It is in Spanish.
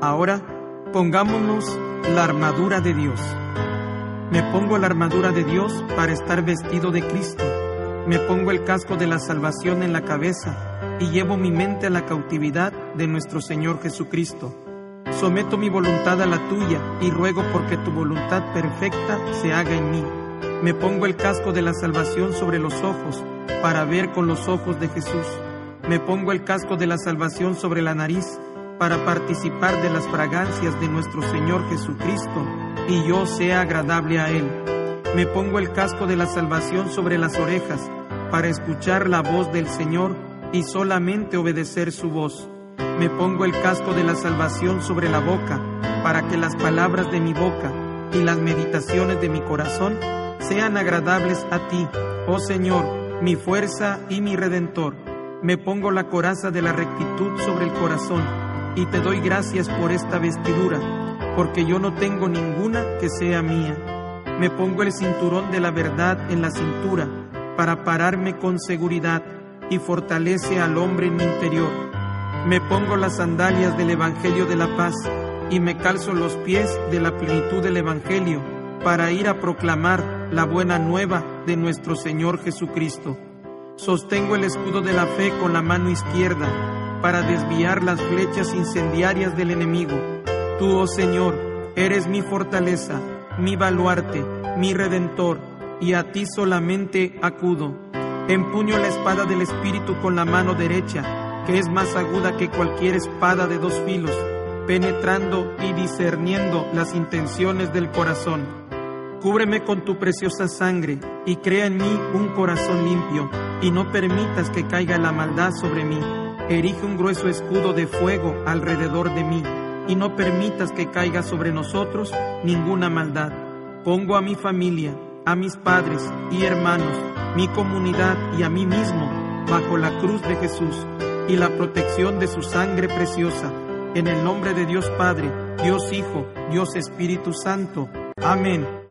Ahora pongámonos la armadura de Dios. Me pongo la armadura de Dios para estar vestido de Cristo. Me pongo el casco de la salvación en la cabeza y llevo mi mente a la cautividad de nuestro Señor Jesucristo. Someto mi voluntad a la tuya y ruego porque tu voluntad perfecta se haga en mí. Me pongo el casco de la salvación sobre los ojos para ver con los ojos de Jesús. Me pongo el casco de la salvación sobre la nariz para participar de las fragancias de nuestro Señor Jesucristo y yo sea agradable a Él. Me pongo el casco de la salvación sobre las orejas para escuchar la voz del Señor y solamente obedecer su voz. Me pongo el casco de la salvación sobre la boca para que las palabras de mi boca y las meditaciones de mi corazón sean agradables a ti, oh Señor, mi fuerza y mi redentor. Me pongo la coraza de la rectitud sobre el corazón y te doy gracias por esta vestidura, porque yo no tengo ninguna que sea mía. Me pongo el cinturón de la verdad en la cintura para pararme con seguridad y fortalece al hombre en mi interior. Me pongo las sandalias del Evangelio de la paz y me calzo los pies de la plenitud del Evangelio para ir a proclamar la buena nueva de nuestro Señor Jesucristo. Sostengo el escudo de la fe con la mano izquierda para desviar las flechas incendiarias del enemigo. Tú, oh Señor, eres mi fortaleza, mi baluarte, mi redentor, y a ti solamente acudo. Empuño la espada del Espíritu con la mano derecha, que es más aguda que cualquier espada de dos filos, penetrando y discerniendo las intenciones del corazón. Cúbreme con tu preciosa sangre y crea en mí un corazón limpio, y no permitas que caiga la maldad sobre mí. Erige un grueso escudo de fuego alrededor de mí, y no permitas que caiga sobre nosotros ninguna maldad. Pongo a mi familia, a mis padres y hermanos, mi comunidad y a mí mismo bajo la cruz de Jesús y la protección de su sangre preciosa. En el nombre de Dios Padre, Dios Hijo, Dios Espíritu Santo. Amén.